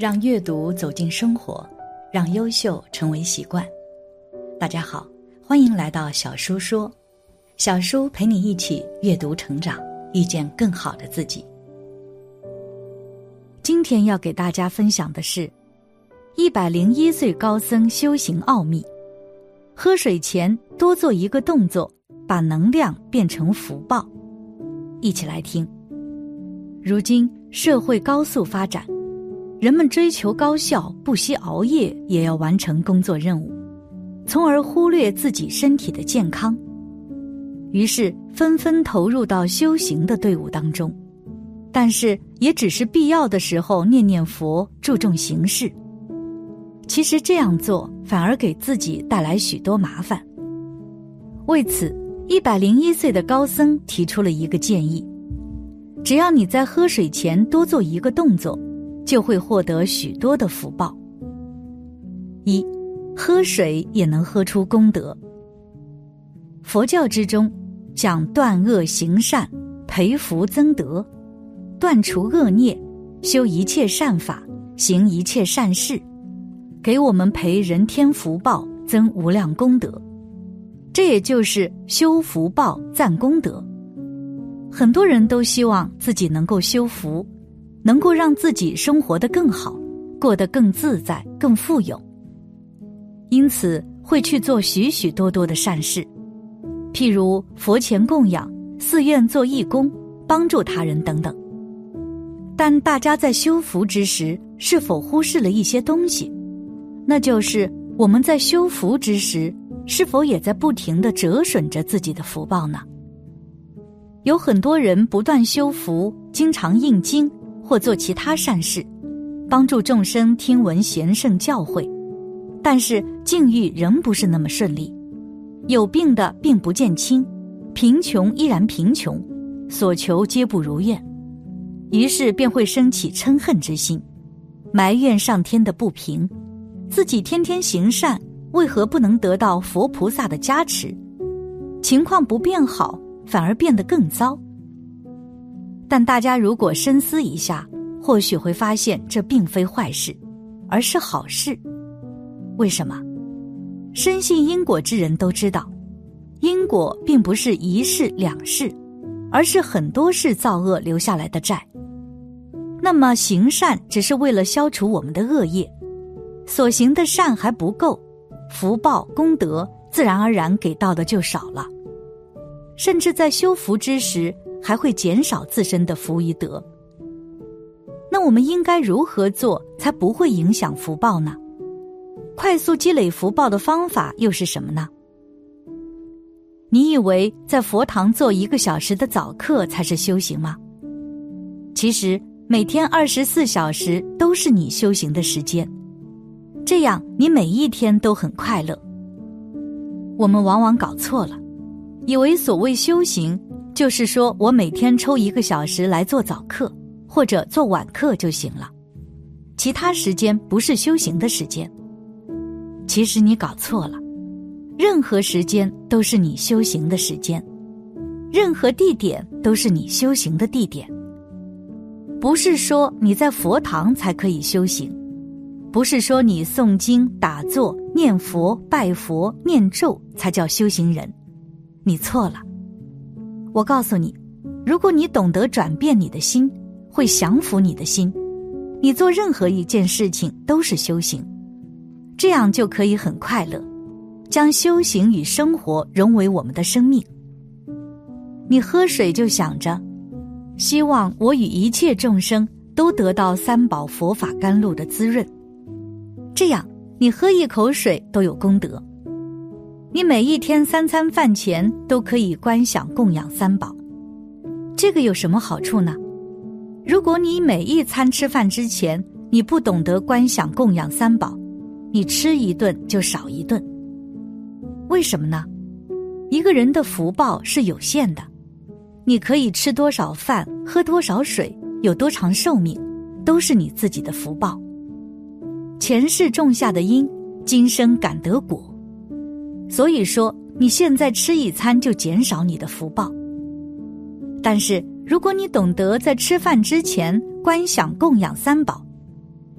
让阅读走进生活，让优秀成为习惯。大家好，欢迎来到小叔说，小叔陪你一起阅读成长，遇见更好的自己。今天要给大家分享的是一百零一岁高僧修行奥秘：喝水前多做一个动作，把能量变成福报。一起来听。如今社会高速发展。人们追求高效，不惜熬夜也要完成工作任务，从而忽略自己身体的健康。于是纷纷投入到修行的队伍当中，但是也只是必要的时候念念佛，注重形式。其实这样做反而给自己带来许多麻烦。为此，一百零一岁的高僧提出了一个建议：只要你在喝水前多做一个动作。就会获得许多的福报。一，喝水也能喝出功德。佛教之中讲断恶行善，培福增德，断除恶孽，修一切善法，行一切善事，给我们培人天福报，增无量功德。这也就是修福报、赞功德。很多人都希望自己能够修福。能够让自己生活的更好，过得更自在、更富有，因此会去做许许多多的善事，譬如佛前供养、寺院做义工、帮助他人等等。但大家在修福之时，是否忽视了一些东西？那就是我们在修福之时，是否也在不停的折损着自己的福报呢？有很多人不断修福，经常印经。或做其他善事，帮助众生听闻贤圣教诲，但是境遇仍不是那么顺利，有病的病不见轻，贫穷依然贫穷，所求皆不如愿，于是便会升起嗔恨之心，埋怨上天的不平，自己天天行善，为何不能得到佛菩萨的加持？情况不变好，反而变得更糟。但大家如果深思一下，或许会发现这并非坏事，而是好事。为什么？深信因果之人都知道，因果并不是一世两世，而是很多世造恶留下来的债。那么行善只是为了消除我们的恶业，所行的善还不够，福报功德自然而然给到的就少了，甚至在修福之时。还会减少自身的福与德。那我们应该如何做才不会影响福报呢？快速积累福报的方法又是什么呢？你以为在佛堂做一个小时的早课才是修行吗？其实每天二十四小时都是你修行的时间，这样你每一天都很快乐。我们往往搞错了，以为所谓修行。就是说，我每天抽一个小时来做早课，或者做晚课就行了，其他时间不是修行的时间。其实你搞错了，任何时间都是你修行的时间，任何地点都是你修行的地点。不是说你在佛堂才可以修行，不是说你诵经、打坐、念佛、拜佛、念咒才叫修行人，你错了。我告诉你，如果你懂得转变你的心，会降服你的心，你做任何一件事情都是修行，这样就可以很快乐，将修行与生活融为我们的生命。你喝水就想着，希望我与一切众生都得到三宝佛法甘露的滋润，这样你喝一口水都有功德。你每一天三餐饭前都可以观想供养三宝，这个有什么好处呢？如果你每一餐吃饭之前你不懂得观想供养三宝，你吃一顿就少一顿。为什么呢？一个人的福报是有限的，你可以吃多少饭、喝多少水、有多长寿命，都是你自己的福报。前世种下的因，今生感得果。所以说，你现在吃一餐就减少你的福报。但是，如果你懂得在吃饭之前观想供养三宝，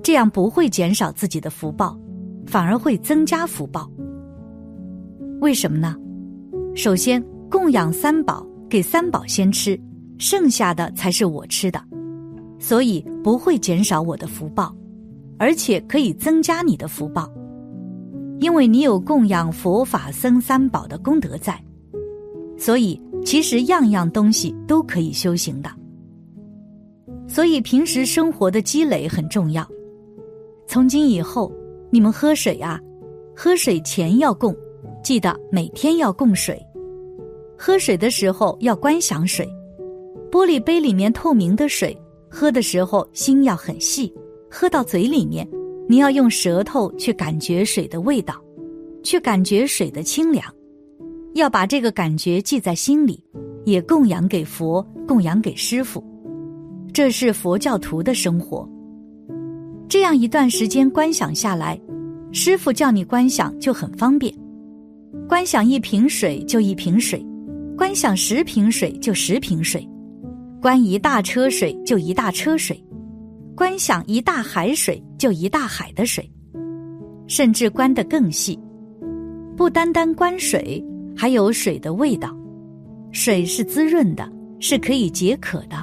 这样不会减少自己的福报，反而会增加福报。为什么呢？首先，供养三宝，给三宝先吃，剩下的才是我吃的，所以不会减少我的福报，而且可以增加你的福报，因为你有供养佛法僧三宝的功德在，所以其实样样东西都可以修行的。所以平时生活的积累很重要。从今以后，你们喝水啊，喝水前要供，记得每天要供水。喝水的时候要观想水，玻璃杯里面透明的水，喝的时候心要很细，喝到嘴里面，你要用舌头去感觉水的味道，去感觉水的清凉，要把这个感觉记在心里，也供养给佛，供养给师傅。这是佛教徒的生活。这样一段时间观想下来，师傅叫你观想就很方便。观想一瓶水就一瓶水，观想十瓶水就十瓶水，观一大车水就一大车水，观想一大海水就一大海的水，甚至观得更细，不单单观水，还有水的味道。水是滋润的，是可以解渴的；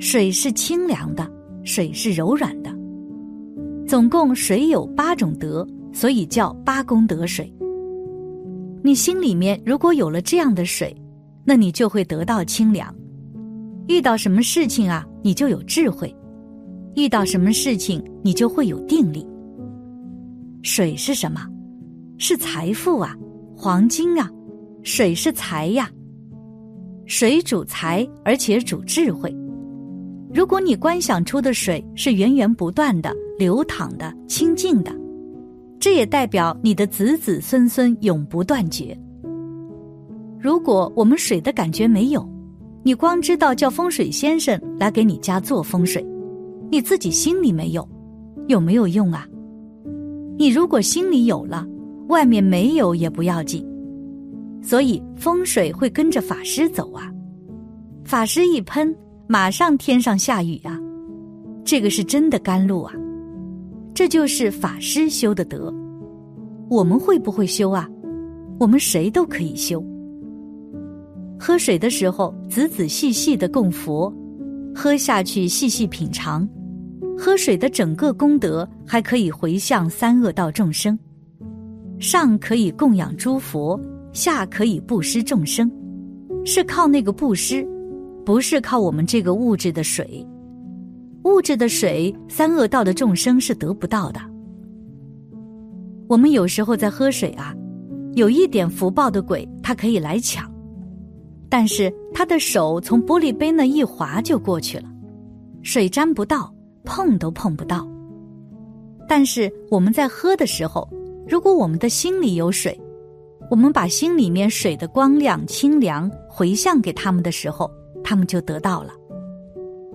水是清凉的，水是柔软的。总共水有八种德，所以叫八功德水。你心里面如果有了这样的水，那你就会得到清凉。遇到什么事情啊，你就有智慧；遇到什么事情，你就会有定力。水是什么？是财富啊，黄金啊，水是财呀。水主财，而且主智慧。如果你观想出的水是源源不断的。流淌的、清净的，这也代表你的子子孙孙永不断绝。如果我们水的感觉没有，你光知道叫风水先生来给你家做风水，你自己心里没有，有没有用啊？你如果心里有了，外面没有也不要紧。所以风水会跟着法师走啊，法师一喷，马上天上下雨啊，这个是真的甘露啊。这就是法师修的德，我们会不会修啊？我们谁都可以修。喝水的时候，仔仔细细的供佛，喝下去细细品尝，喝水的整个功德还可以回向三恶道众生，上可以供养诸佛，下可以布施众生，是靠那个布施，不是靠我们这个物质的水。物质的水，三恶道的众生是得不到的。我们有时候在喝水啊，有一点福报的鬼，他可以来抢，但是他的手从玻璃杯那一划就过去了，水沾不到，碰都碰不到。但是我们在喝的时候，如果我们的心里有水，我们把心里面水的光亮、清凉回向给他们的时候，他们就得到了。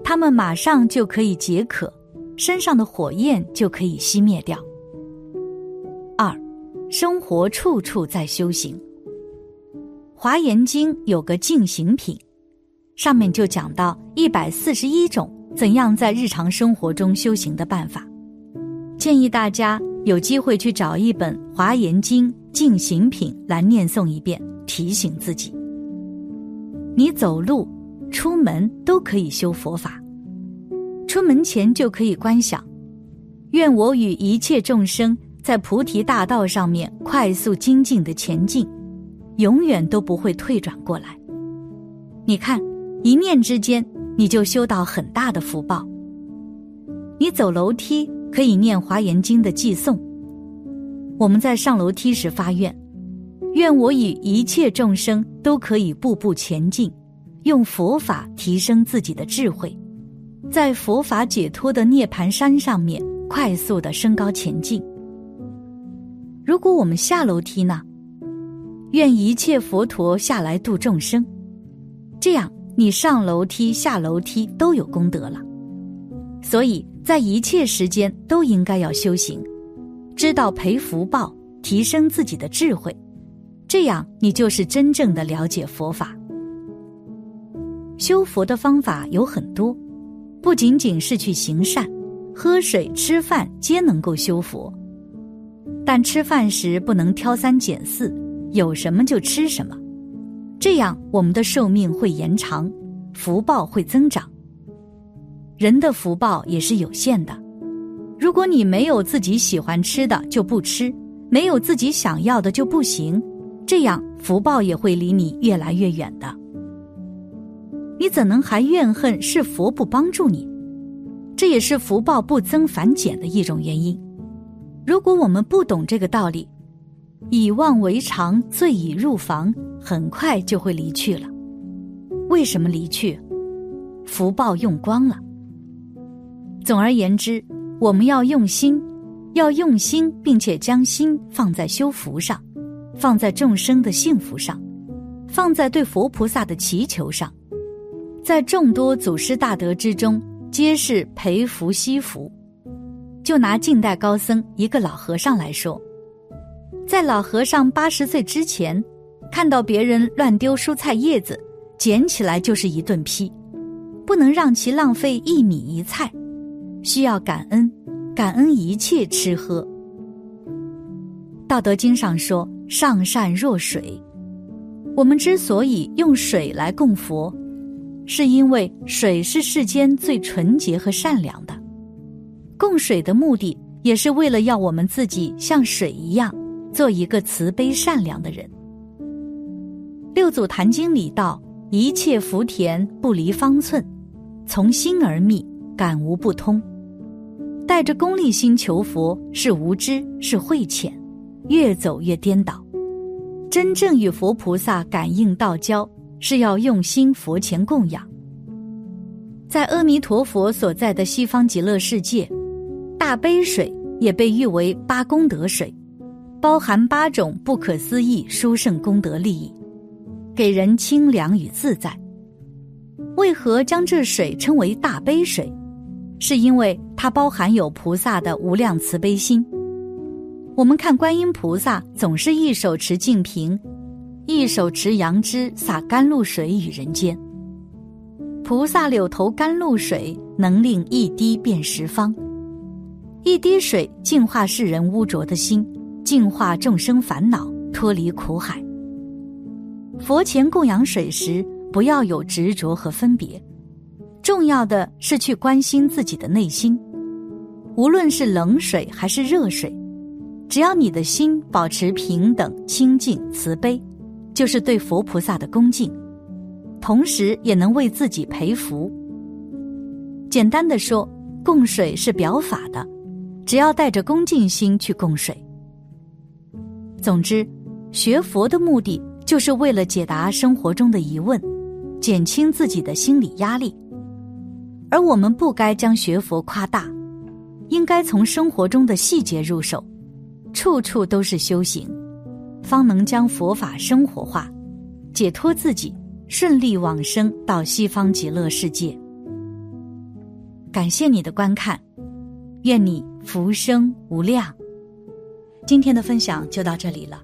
他们马上就可以解渴，身上的火焰就可以熄灭掉。二，生活处处在修行。华严经有个净行品，上面就讲到一百四十一种怎样在日常生活中修行的办法。建议大家有机会去找一本华严经净行品来念诵一遍，提醒自己。你走路。出门都可以修佛法，出门前就可以观想：愿我与一切众生在菩提大道上面快速精进的前进，永远都不会退转过来。你看，一念之间，你就修到很大的福报。你走楼梯可以念华严经的寄诵。我们在上楼梯时发愿：愿我与一切众生都可以步步前进。用佛法提升自己的智慧，在佛法解脱的涅盘山上面快速的升高前进。如果我们下楼梯呢？愿一切佛陀下来度众生，这样你上楼梯下楼梯都有功德了。所以在一切时间都应该要修行，知道培福报，提升自己的智慧，这样你就是真正的了解佛法。修佛的方法有很多，不仅仅是去行善，喝水、吃饭皆能够修佛，但吃饭时不能挑三拣四，有什么就吃什么，这样我们的寿命会延长，福报会增长。人的福报也是有限的，如果你没有自己喜欢吃的就不吃，没有自己想要的就不行，这样福报也会离你越来越远的。你怎能还怨恨是佛不帮助你？这也是福报不增反减的一种原因。如果我们不懂这个道理，以妄为常，醉已入房，很快就会离去了。为什么离去？福报用光了。总而言之，我们要用心，要用心，并且将心放在修福上，放在众生的幸福上，放在对佛菩萨的祈求上。在众多祖师大德之中，皆是培福惜福。就拿近代高僧一个老和尚来说，在老和尚八十岁之前，看到别人乱丢蔬菜叶子，捡起来就是一顿批，不能让其浪费一米一菜，需要感恩，感恩一切吃喝。道德经上说：“上善若水。”我们之所以用水来供佛。是因为水是世间最纯洁和善良的，供水的目的也是为了要我们自己像水一样，做一个慈悲善良的人。六祖坛经里道：“一切福田不离方寸，从心而觅，感无不通。”带着功利心求佛是无知，是慧浅，越走越颠倒。真正与佛菩萨感应道交。是要用心佛前供养。在阿弥陀佛所在的西方极乐世界，大悲水也被誉为八功德水，包含八种不可思议殊胜功德利益，给人清凉与自在。为何将这水称为大悲水？是因为它包含有菩萨的无量慈悲心。我们看观音菩萨总是一手持净瓶。一手持杨枝洒甘露水与人间，菩萨柳头甘露水能令一滴变十方，一滴水净化世人污浊的心，净化众生烦恼，脱离苦海。佛前供养水时，不要有执着和分别，重要的是去关心自己的内心。无论是冷水还是热水，只要你的心保持平等、清净、慈悲。就是对佛菩萨的恭敬，同时也能为自己培福。简单的说，供水是表法的，只要带着恭敬心去供水。总之，学佛的目的就是为了解答生活中的疑问，减轻自己的心理压力。而我们不该将学佛夸大，应该从生活中的细节入手，处处都是修行。方能将佛法生活化，解脱自己，顺利往生到西方极乐世界。感谢你的观看，愿你福生无量。今天的分享就到这里了，